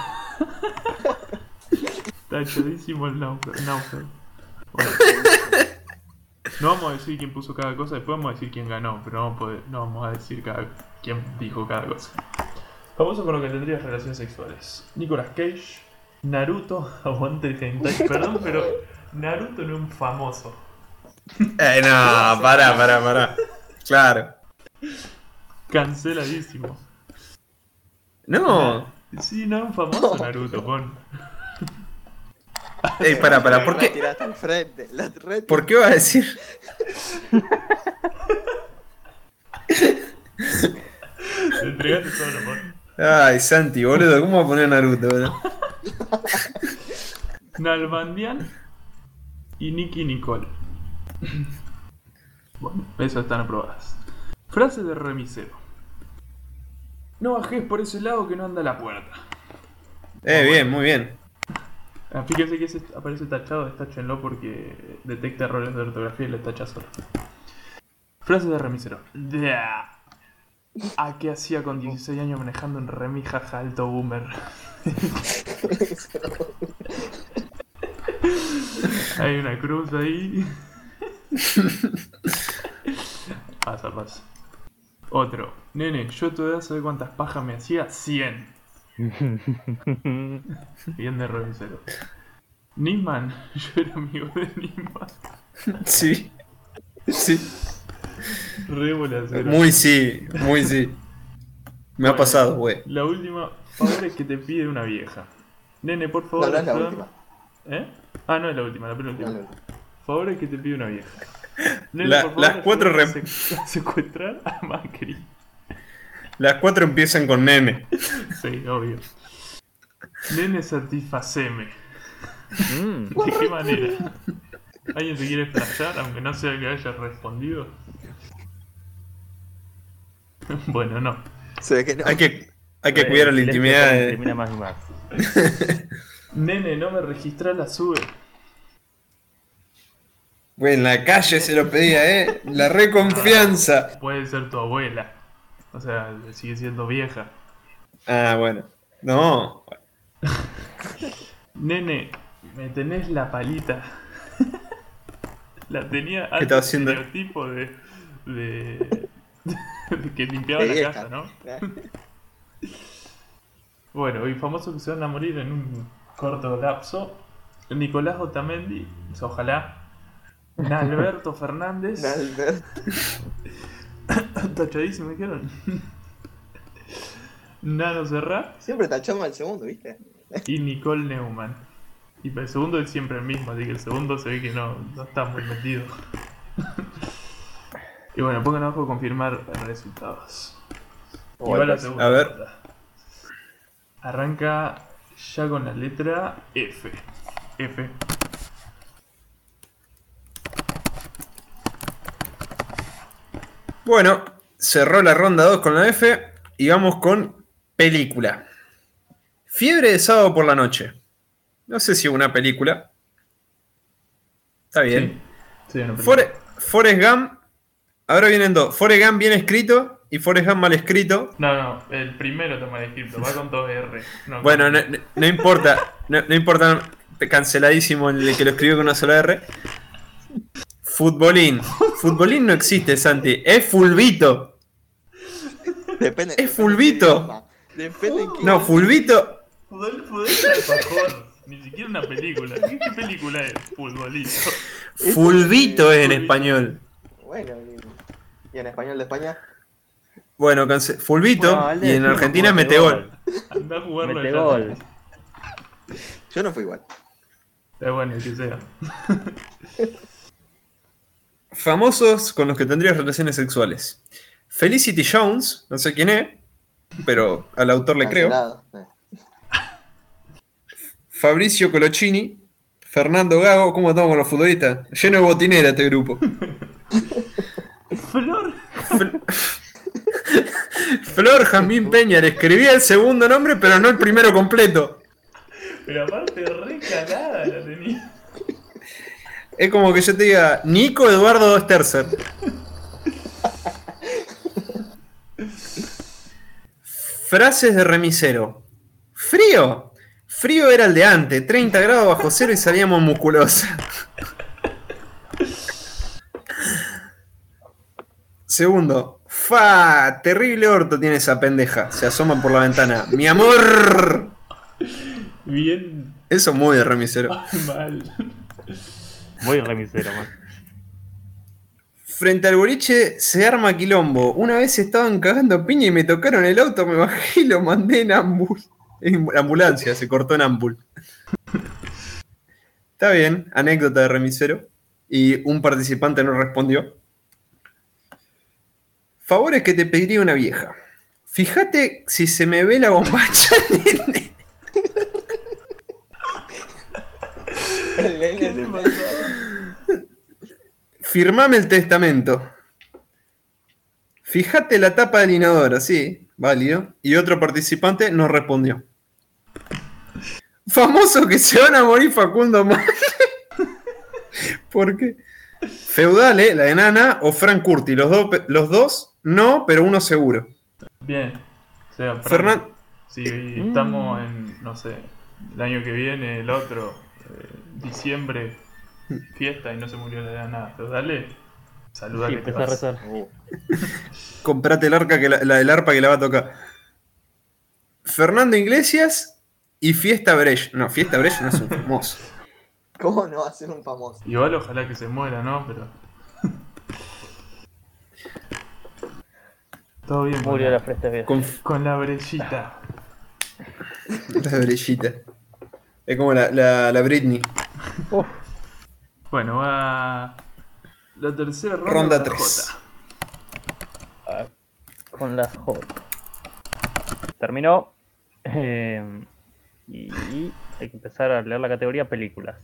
Speaker 3: Está chodísimo el náufrago. Bueno. No vamos a decir quién puso cada cosa, después vamos a decir quién ganó, pero no vamos a, poder- no vamos a decir cada, quién dijo cada cosa. Famoso con lo que tendrías relaciones sexuales. Nicolas Cage, Naruto, [laughs] aguante el hentai, perdón, pero Naruto no es un famoso.
Speaker 4: Eh, no, pará, pará, pará. Claro.
Speaker 3: Canceladísimo.
Speaker 4: No.
Speaker 3: Sí, no es un famoso Naruto, pon.
Speaker 4: Ey, pará, pará, ¿por qué?
Speaker 5: tiraste al frente. La red
Speaker 4: ¿Por qué vas a decir?
Speaker 3: Te entregaste solo, pon.
Speaker 4: Ay, Santi, boludo, ¿cómo va a poner Naruto, boludo?
Speaker 3: Nalbandian y Nicky Nicole. [laughs] Bueno, esas están aprobadas. Frase de remisero. No bajes por ese lado que no anda la puerta.
Speaker 4: Eh, bien, muy bien.
Speaker 3: Ah, Fíjense que ese aparece tachado, destáchenlo porque detecta errores de ortografía y le tacha solo. Frase de remisero. Dea. ¿A qué hacía con 16 años manejando en remi jaja alto boomer? [laughs] Hay una cruz ahí. [laughs] pasa, pasa. Otro. Nene, yo a tu edad sabes cuántas pajas me hacía? 100. [laughs] Bien de revisero. Nisman, [laughs] yo era amigo de Nisman.
Speaker 4: Sí. Sí.
Speaker 3: Re.
Speaker 4: Muy sí, muy sí. Me ha pasado, güey.
Speaker 3: La última, favores que te pide una vieja. Nene, por favor.
Speaker 5: No, no es la última.
Speaker 3: ¿Eh? Ah, no es la última, la penúltima.
Speaker 5: No, no, no.
Speaker 3: Favores que te pide una vieja.
Speaker 4: La-
Speaker 3: por favor,
Speaker 4: las cuatro rem-
Speaker 3: a secuestrar a Macri.
Speaker 4: Las cuatro empiezan con nene.
Speaker 3: Sí, obvio. Nene, satisfaceme.
Speaker 6: Mm, [laughs]
Speaker 3: ¿De qué manera? ¿Alguien se quiere flashar, aunque no sea que haya respondido? [laughs] bueno, no.
Speaker 5: Se ve que no.
Speaker 4: Hay que, hay que cuidar la intimidad
Speaker 6: más y más.
Speaker 3: Nene, no me registra la sube.
Speaker 4: Güey, en la calle se lo pedía, ¿eh? La reconfianza. [laughs]
Speaker 3: Puede ser tu abuela. O sea, sigue siendo vieja.
Speaker 4: Ah, bueno. No. [laughs]
Speaker 3: Nene, me tenés la palita. [laughs] la tenía
Speaker 4: ¿Qué estaba haciendo?
Speaker 3: estereotipo de, de, de que limpiaba la
Speaker 5: vieja.
Speaker 3: casa, ¿no? Bueno, y famosos que se van a morir en un corto lapso. Nicolás Otamendi, ojalá. Alberto Fernández. [laughs] Tachadísimo, dijeron. Nano Serrat
Speaker 5: Siempre tachamos al segundo, ¿viste?
Speaker 3: y Nicole Neumann. Y el segundo es siempre el mismo, así que el segundo se ve que no, no está muy metido. [laughs] y bueno, pongan abajo confirmar resultados. Y va la segunda
Speaker 4: A ver.
Speaker 3: Arranca ya con la letra F. F.
Speaker 4: Bueno, cerró la ronda 2 con la F y vamos con película. Fiebre de sábado por la noche. No sé si una película. Está bien.
Speaker 3: Sí,
Speaker 4: Fore- Forrest Gump. Ahora vienen dos. Forrest Gump bien escrito y Forrest Gump mal escrito.
Speaker 3: No, no, el primero toma el escrito, va con dos R. No,
Speaker 4: Bueno, no, no- no importa. No, no importa. Canceladísimo el que lo escribió con una sola R. Futbolín. Futbolín no existe, Santi. Es fulvito.
Speaker 5: Depende.
Speaker 4: Es fulvito.
Speaker 5: Depende en qué
Speaker 4: No, fulvito.
Speaker 3: Ni siquiera una película. ¿Qué, qué película es? Futbolito.
Speaker 4: Fulvito es en español.
Speaker 5: Bueno, y, en español de España.
Speaker 4: Bueno, cance- fulvito
Speaker 6: Bueno,
Speaker 4: y en Argentina
Speaker 6: mete
Speaker 4: mete gol.
Speaker 3: Anda a jugarlo
Speaker 6: Mete
Speaker 3: allá.
Speaker 6: gol.
Speaker 5: Yo no fui igual.
Speaker 3: Es bueno que sea. [laughs]
Speaker 4: Famosos con los que tendrías relaciones sexuales. Felicity Jones, no sé quién es, pero al autor le creo.
Speaker 5: Cancelado. Eh.
Speaker 4: Fabricio Colocini, Fernando Gago, ¿cómo estamos con los futbolistas? Lleno de botinera este grupo. [laughs]
Speaker 3: Flor.
Speaker 4: Flor Jamín Peña, le escribía el segundo nombre, pero no el primero completo.
Speaker 3: Pero aparte, re cagada la tenía.
Speaker 4: Es como que yo te diga, Nico Eduardo Sterzer. Frases de remisero. Frío. Frío era el de antes, 30 grados bajo cero y salíamos musculosa. Segundo. Fa, terrible orto tiene esa pendeja. Se asoman por la ventana. Mi amor.
Speaker 3: Bien
Speaker 4: Eso muy de remisero.
Speaker 3: mal.
Speaker 6: Muy remisero, man.
Speaker 4: Frente al boliche se arma quilombo. Una vez estaban cagando piña y me tocaron el auto, me bajé y lo mandé en ambul. En ambulancia, se cortó en ambul. Está bien, anécdota de remisero. Y un participante no respondió. Favores que te pediría una vieja. Fíjate si se me ve la bombacha. [laughs] Firmame el testamento. Fíjate la tapa del inodoro, sí, válido. Y otro participante no respondió. Famoso que se van a morir Facundo Malle. [laughs] ¿Por qué? Feudale, la enana, o Frank Curti. Los, pe- los dos, no, pero uno seguro.
Speaker 3: Bien. O sea,
Speaker 4: Fernan-
Speaker 3: Si estamos en, no sé, el año que viene, el otro, eh, diciembre, fiesta y no se murió de nada. Pero dale, saluda
Speaker 6: Sí,
Speaker 3: que te
Speaker 6: a rezar.
Speaker 5: Uh, [laughs]
Speaker 4: Comprate el arca que la, la del arpa que la va a tocar. Fernando Iglesias y Fiesta Brecht. No, Fiesta Brecht no es un famoso. [laughs]
Speaker 5: ¿Cómo no va a ser un famoso?
Speaker 3: Igual ojalá que se muera, ¿no? Pero. Todo bien. con
Speaker 6: Murió
Speaker 3: la-
Speaker 6: la fresta vieja.
Speaker 4: Con
Speaker 3: Con la brechita.
Speaker 4: la brillita. Es como la, la, la Britney.
Speaker 6: Uf,
Speaker 3: Bueno, va. La tercera ronda.
Speaker 4: Ronda
Speaker 3: con la
Speaker 4: 3.
Speaker 6: ah, con la J. Terminó. Eh, y hay que empezar a leer la categoría películas.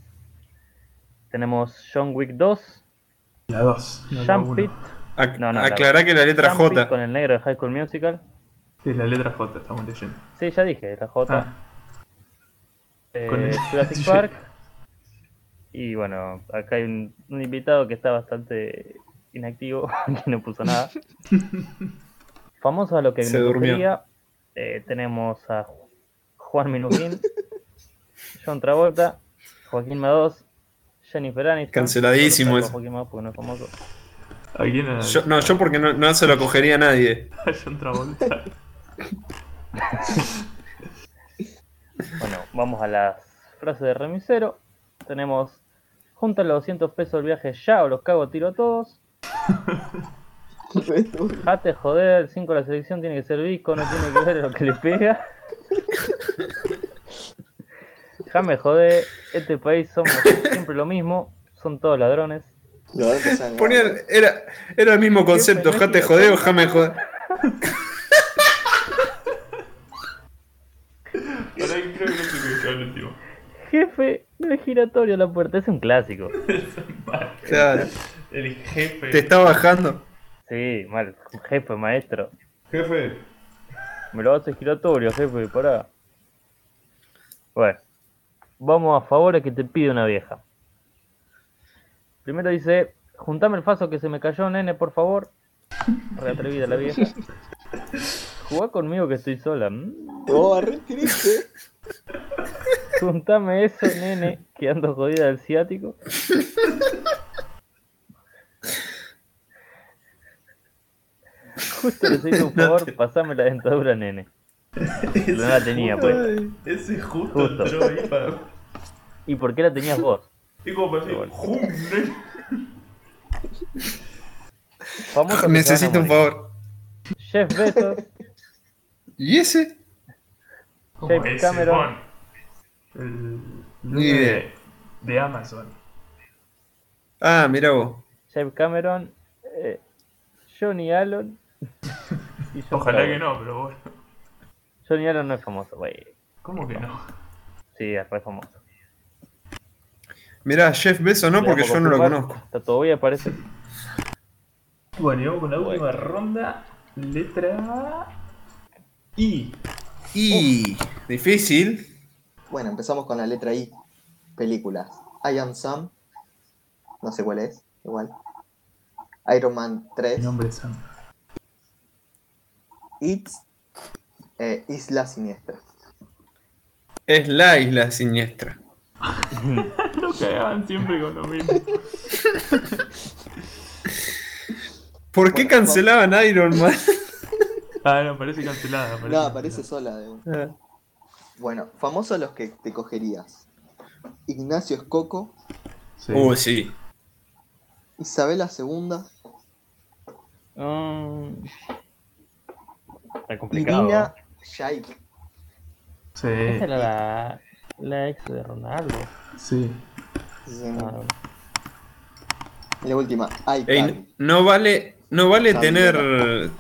Speaker 6: Tenemos John Wick 2,
Speaker 3: La 2. No la
Speaker 6: Jump
Speaker 3: 1.
Speaker 4: Ac-
Speaker 6: No, no, la-
Speaker 4: aclará que la letra J.
Speaker 6: con el negro de High School Musical.
Speaker 3: Sí, la letra J, estamos leyendo.
Speaker 6: Sí, ya dije, la J.
Speaker 3: Ah,
Speaker 6: Eh,
Speaker 3: con el-
Speaker 6: Jurassic [laughs] Park. Y bueno, acá hay un, un invitado que está bastante inactivo, [laughs] que no puso nada. [laughs] Famoso a lo que
Speaker 4: Se
Speaker 6: me
Speaker 4: durmió.
Speaker 6: gustaría, eh, tenemos a Juan Minujín, John Travolta, Joaquín Mados, Jennifer Aniston.
Speaker 4: Canceladísimo ese.
Speaker 6: Joaquín Mados porque no es famoso.
Speaker 3: ¿A quién era?
Speaker 4: Yo- no, yo porque no, no se lo cogería a nadie.
Speaker 3: A [laughs] John Travolta. [laughs]
Speaker 6: Bueno, vamos a las frases de remisero. Tenemos, junta los 200 pesos del viaje ya o los cago a tiro a todos. [laughs] Jate, joder, el 5 de la selección tiene que ser visco, no tiene que ver lo que le pega. Jame, joder, este país somos siempre lo mismo, son todos ladrones.
Speaker 5: Lo a [laughs]
Speaker 4: era, era el mismo concepto,
Speaker 6: Jefe, no
Speaker 4: jate
Speaker 6: es
Speaker 4: joder o
Speaker 6: giratorio.
Speaker 4: jame joder.
Speaker 3: Ahora creo que no sé qué es el último.
Speaker 6: Jefe, no es giratorio la puerta, es un clásico. [laughs]
Speaker 4: Claro,
Speaker 3: El jefe.
Speaker 4: te está bajando.
Speaker 6: Sí, mal, jefe, maestro.
Speaker 3: Jefe.
Speaker 6: Me lo hace giratorio, jefe, pará. Bueno, vamos a favores que te pide una vieja. Primero dice, juntame el faso que se me cayó, nene, por favor. Re atrevida la vieja. Jugá conmigo que estoy sola. Mm,
Speaker 5: Oh, re triste.
Speaker 6: Juntame eso, nene, que ando jodida del ciático. Justo les hice un favor, pasame la dentadura, nene. No la tenía, pues.
Speaker 3: Ese justo,
Speaker 6: Justo.
Speaker 3: entró ahí para.
Speaker 6: ¿Y por qué la tenías vos? [laughs] Que se
Speaker 4: Necesito un favor.
Speaker 6: Jeff Bezos,
Speaker 4: ¿Y ese?
Speaker 3: Ese,
Speaker 6: Cameron.
Speaker 3: El
Speaker 4: Ni idea.
Speaker 3: de, de Amazon.
Speaker 4: Ah, mira vos.
Speaker 6: Jeff Cameron, eh, Johnny Allen y John
Speaker 3: Ojalá que no, pero bueno.
Speaker 6: Johnny Allen no es famoso, güey.
Speaker 3: ¿Cómo que no?
Speaker 6: Sí, es re famoso.
Speaker 4: Mirá, Jeff Bezos no, porque yo no lo conozco.
Speaker 6: Está todo bien, parece.
Speaker 3: Bueno, y vamos con la
Speaker 6: Bueno.
Speaker 3: última ronda. Letra I.
Speaker 4: Y difícil.
Speaker 5: Bueno, empezamos con la letra I. Películas. I Am Sam. No sé cuál es. Igual. Iron Man 3.
Speaker 3: Mi nombre es Sam.
Speaker 5: It's. eh, Isla Siniestra.
Speaker 4: Es la isla siniestra. [laughs]
Speaker 3: Cagaban siempre con lo mismo.
Speaker 4: ¿Por qué
Speaker 5: Bueno,
Speaker 4: cancelaban Iron Man?
Speaker 3: Ah, no, parece cancelada. Parece
Speaker 5: No, aparece
Speaker 3: cancelada.
Speaker 5: sola de un- Bueno, famosos los que te cogerías. Ignacio Escoco,
Speaker 3: Sí.
Speaker 4: Uh, sí.
Speaker 5: Isabela II
Speaker 6: Mm. Está
Speaker 5: y
Speaker 6: complicado.
Speaker 5: Dina Shaik.
Speaker 3: Sí,
Speaker 6: Esa era la, la ex de Ronaldo.
Speaker 3: sí.
Speaker 5: Y la última,
Speaker 4: Ey, no vale, no vale tener.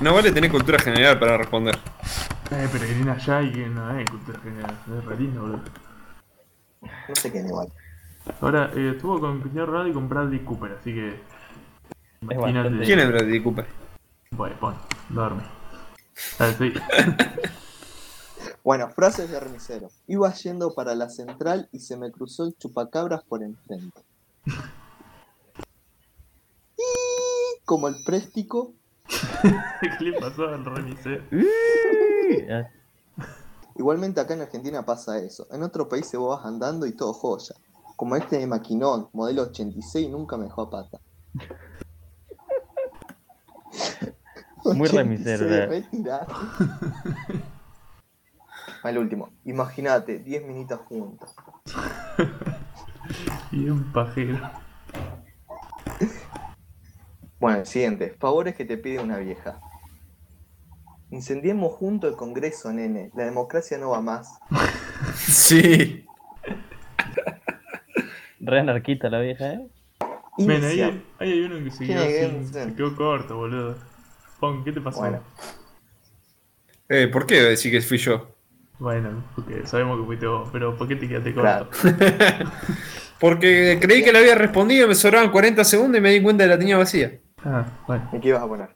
Speaker 4: No vale tener cultura general para responder.
Speaker 3: Eh, Peregrina Jai, que no es cultura general. Es re lindo, boludo.
Speaker 5: No sé quién igual.
Speaker 3: Ahora, eh, estuvo con Cristiano Ronaldo y con Bradley Cooper, así que. Imagínate.
Speaker 4: ¿Quién es Bradley Cooper?
Speaker 3: Bueno, pon, duerme. Sí. [laughs]
Speaker 5: Bueno, frases de remisero. Iba yendo para la central y se me cruzó el chupacabras por enfrente. Y como el préstico, [laughs]
Speaker 3: ¿Qué le pasó al remisero?
Speaker 5: Igualmente acá en Argentina pasa eso. En otro país se vos vas andando y todo joya. Como este de Maquinón, modelo 86, nunca me dejó a pata.
Speaker 6: Muy [laughs]
Speaker 5: 86,
Speaker 6: remisero. [laughs]
Speaker 5: Al último, imagínate, 10 minitas juntas. [laughs]
Speaker 3: Y un pajero.
Speaker 5: Bueno, el siguiente. Favores que te pide una vieja. Incendiemos junto el Congreso, nene. La democracia no va más. [laughs]
Speaker 4: Sí.
Speaker 6: Re anarquista la vieja, ¿eh?
Speaker 3: Ven, ahí, hay uno que se
Speaker 5: ¿Quién
Speaker 3: quedó, se quedó corto, boludo. Pon, ¿qué te pasó?
Speaker 5: Bueno.
Speaker 4: Eh, ¿Por qué decir que fui yo?
Speaker 3: Bueno, porque sabemos que fuiste vos, pero ¿por qué te quedaste
Speaker 5: Claro.
Speaker 3: corto? [laughs]
Speaker 4: Porque creí que le había respondido, me sobraban 40 segundos y me di cuenta que la tenía vacía.
Speaker 3: Ah, bueno.
Speaker 5: ¿Y qué ibas a poner?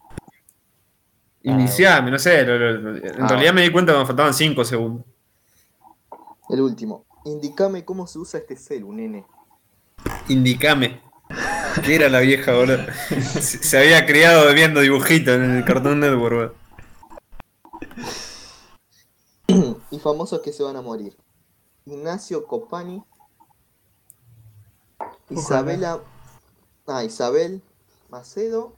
Speaker 4: Iniciame, no sé. lo- lo- lo- en
Speaker 5: Ah.
Speaker 4: realidad me di cuenta que me faltaban 5 segundos.
Speaker 5: El último. Indicame cómo se usa este celu, nene.
Speaker 4: Indicame. ¿Qué era la vieja, boludo? Se, se había criado viendo dibujitos en el Cartoon Network, boludo. [clears throat]
Speaker 5: Y famosos que se van a morir. Ignacio Copani. Isabela. Ah, Isabel Macedo.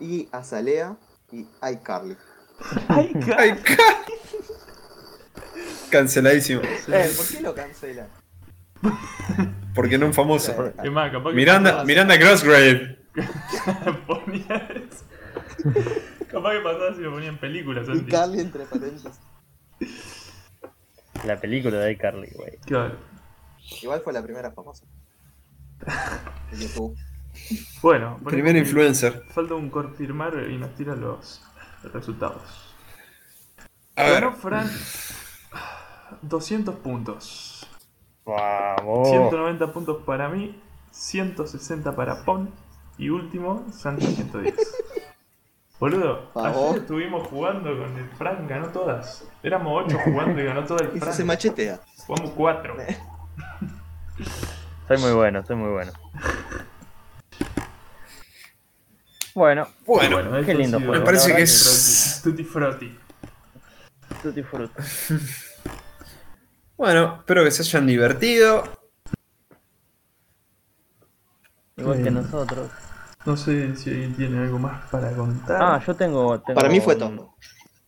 Speaker 5: Y Azalea. Y iCarly. [laughs]
Speaker 4: Ca- Canceladísimo.
Speaker 5: Eh, ¿por qué lo cancelan?
Speaker 4: Porque no un famoso.
Speaker 3: Es más,
Speaker 4: Miranda, Miranda Crossgrave. [laughs] [laughs]
Speaker 3: Capaz que pasaba si lo ponía en películas
Speaker 5: Y
Speaker 3: antes.
Speaker 5: Carly entre paréntesis.
Speaker 6: La película de iCarly, güey.
Speaker 3: Claro.
Speaker 5: Igual fue la primera famosa. De YouTube.
Speaker 3: Bueno,
Speaker 4: Primer influencer.
Speaker 3: Falta un confirmar y nos tira los resultados.
Speaker 4: A ver.
Speaker 3: Ganó Fran 200 puntos.
Speaker 6: Vamos.
Speaker 3: 190 puntos para mí, 160 para Pon y último, Santi 110. Boludo, ayer estuvimos jugando con el Fran, ganó todas. Éramos 8 [laughs] jugando y ganó todo el
Speaker 5: Y
Speaker 3: Fran.
Speaker 5: se machetea.
Speaker 3: Jugamos 4. [laughs]
Speaker 6: Soy muy bueno, soy muy bueno. Bueno,
Speaker 4: Bueno,
Speaker 6: Qué lindo
Speaker 3: Me
Speaker 6: juego,
Speaker 4: me parece que es.
Speaker 3: Tutti Frutti.
Speaker 6: tutti frutti.
Speaker 4: Bueno, espero que se hayan divertido.
Speaker 6: Igual que
Speaker 3: Eh.
Speaker 6: nosotros.
Speaker 3: No sé si alguien tiene algo más para contar.
Speaker 6: Ah, yo tengo, tengo
Speaker 5: Para mí fue
Speaker 6: un-
Speaker 5: todo.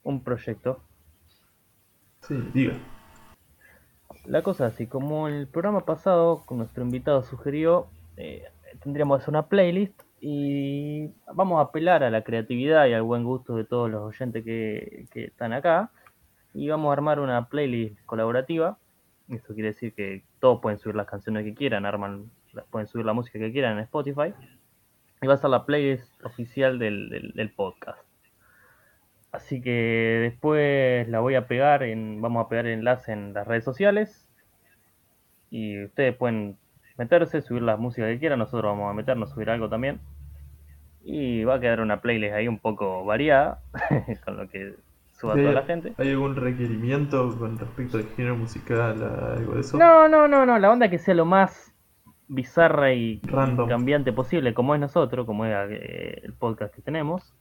Speaker 6: Un proyecto.
Speaker 3: Sí, diga.
Speaker 6: La cosa es así, como el programa pasado con nuestro invitado sugirió, eh, tendríamos que hacer una playlist y vamos a apelar a la creatividad y al buen gusto de todos los oyentes que, que están acá y vamos a armar una playlist colaborativa. Esto quiere decir que todos pueden subir las canciones que quieran, arman, pueden subir la música que quieran en Spotify y va a ser la playlist oficial del, del- del podcast. Así que después la voy a pegar en, vamos a pegar el enlace en las redes sociales. Y ustedes pueden meterse, subir la música que quieran, nosotros vamos a meternos, subir algo también. Y va a quedar una playlist ahí un poco variada, [laughs] con lo que suba
Speaker 3: Sí,
Speaker 6: toda la gente.
Speaker 3: ¿Hay algún requerimiento con respecto al género musical, algo de eso?
Speaker 6: No, no, no, no, la onda que sea lo más bizarra y
Speaker 3: Random.
Speaker 6: cambiante posible, como es nosotros, como es eh, el podcast que tenemos,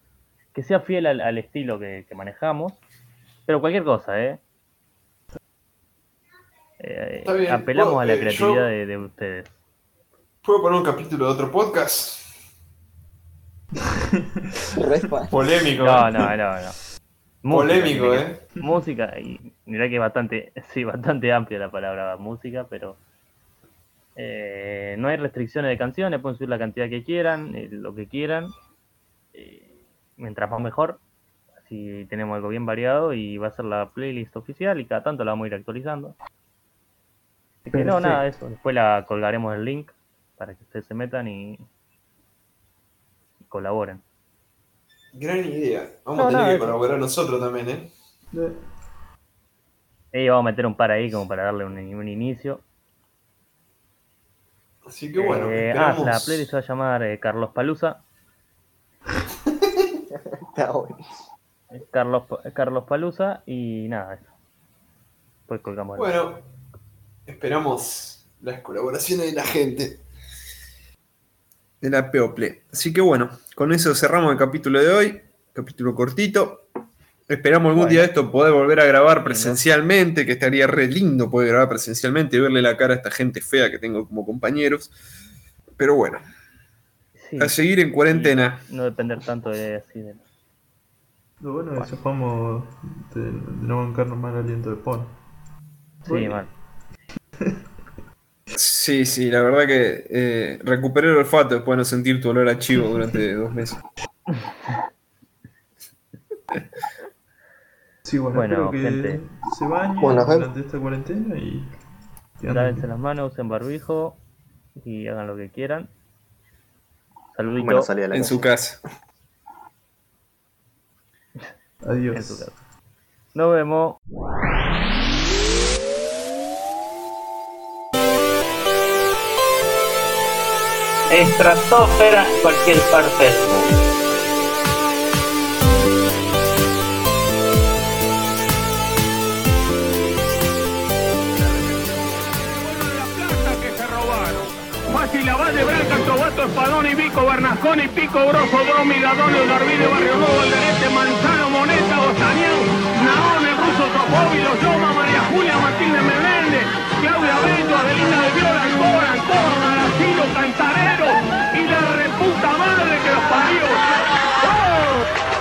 Speaker 6: que sea fiel al, al estilo que, que manejamos, pero cualquier cosa, ¿eh? Eh, apelamos
Speaker 4: Bueno,
Speaker 6: a la
Speaker 4: eh,
Speaker 6: creatividad
Speaker 4: yo-
Speaker 6: de, de ustedes.
Speaker 4: ¿Puedo poner un capítulo de otro podcast? [laughs] Polémico.
Speaker 6: No,
Speaker 4: ¿eh?
Speaker 6: no, no, no. Música
Speaker 4: Polémico, ¿eh?
Speaker 6: Música, y mirá que es bastante, [laughs] sí, bastante amplia la palabra música, pero eh, no hay restricciones de canciones, pueden subir la cantidad que quieran, eh, lo que quieran, eh, mientras más mejor, así tenemos algo bien variado y va a ser la playlist oficial y cada tanto la vamos a ir actualizando. Así que no, nada, eso, después la colgaremos el link para que ustedes se metan y, y colaboren.
Speaker 4: Gran idea. Vamos
Speaker 6: No,
Speaker 4: a tener que
Speaker 6: eso.
Speaker 4: colaborar nosotros también, ¿eh?
Speaker 3: Eh,
Speaker 6: Y vamos a meter un par ahí como para darle un, un inicio.
Speaker 4: Así que bueno,
Speaker 6: Eh, ah, la playlist se va a llamar eh, Carlos Palusa. [laughs]
Speaker 5: Está bueno.
Speaker 6: Carlos, Carlos Palusa y nada, eso. Pues colgamos el-
Speaker 4: Bueno, esperamos las colaboraciones de la gente. De la People. Así que bueno, con eso cerramos el capítulo de hoy. Capítulo cortito. Esperamos algún
Speaker 6: Bueno.
Speaker 4: día esto poder volver a grabar presencialmente, que estaría re lindo poder grabar presencialmente y verle la cara a esta gente fea que tengo como compañeros. Pero bueno,
Speaker 6: Sí,
Speaker 4: a seguir en cuarentena.
Speaker 6: no depender tanto de así de-
Speaker 3: Lo bueno es que de, de no bancarnos mal aliento de Pon.
Speaker 6: Sí,
Speaker 3: Bueno.
Speaker 6: mal.
Speaker 4: Sí, Sí, sí, la verdad que eh, recuperé el olfato después de no sentir tu olor a chivo durante [laughs] dos meses.
Speaker 3: Sí, bueno,
Speaker 6: Bueno,
Speaker 3: espero que
Speaker 6: gente.
Speaker 3: se bañen
Speaker 5: Bueno,
Speaker 3: durante esta cuarentena y...
Speaker 6: Lávense las manos, usen barbijo y hagan lo que quieran. Saluditos
Speaker 5: Bueno, salí a la
Speaker 4: En su casa.
Speaker 3: Adiós.
Speaker 6: en su casa. Nos vemos.
Speaker 1: Estratosfera, cualquier parte del mundo.
Speaker 8: Carlos Padón y Vico Bernasconi, Pico Broso, Bromi, Gadonio, Garbido, Barrio Nuevo, Alderete, Manzano, Moneta, Bostanián, Naón, el ruso Trofóvilo, Loma, María Julia, Martínez Menéndez, Claudia Bello, Adelina de Viola, Alcora, Alcora, Maracillo, Cantarero y la reputa madre que los parió. ¡Oh!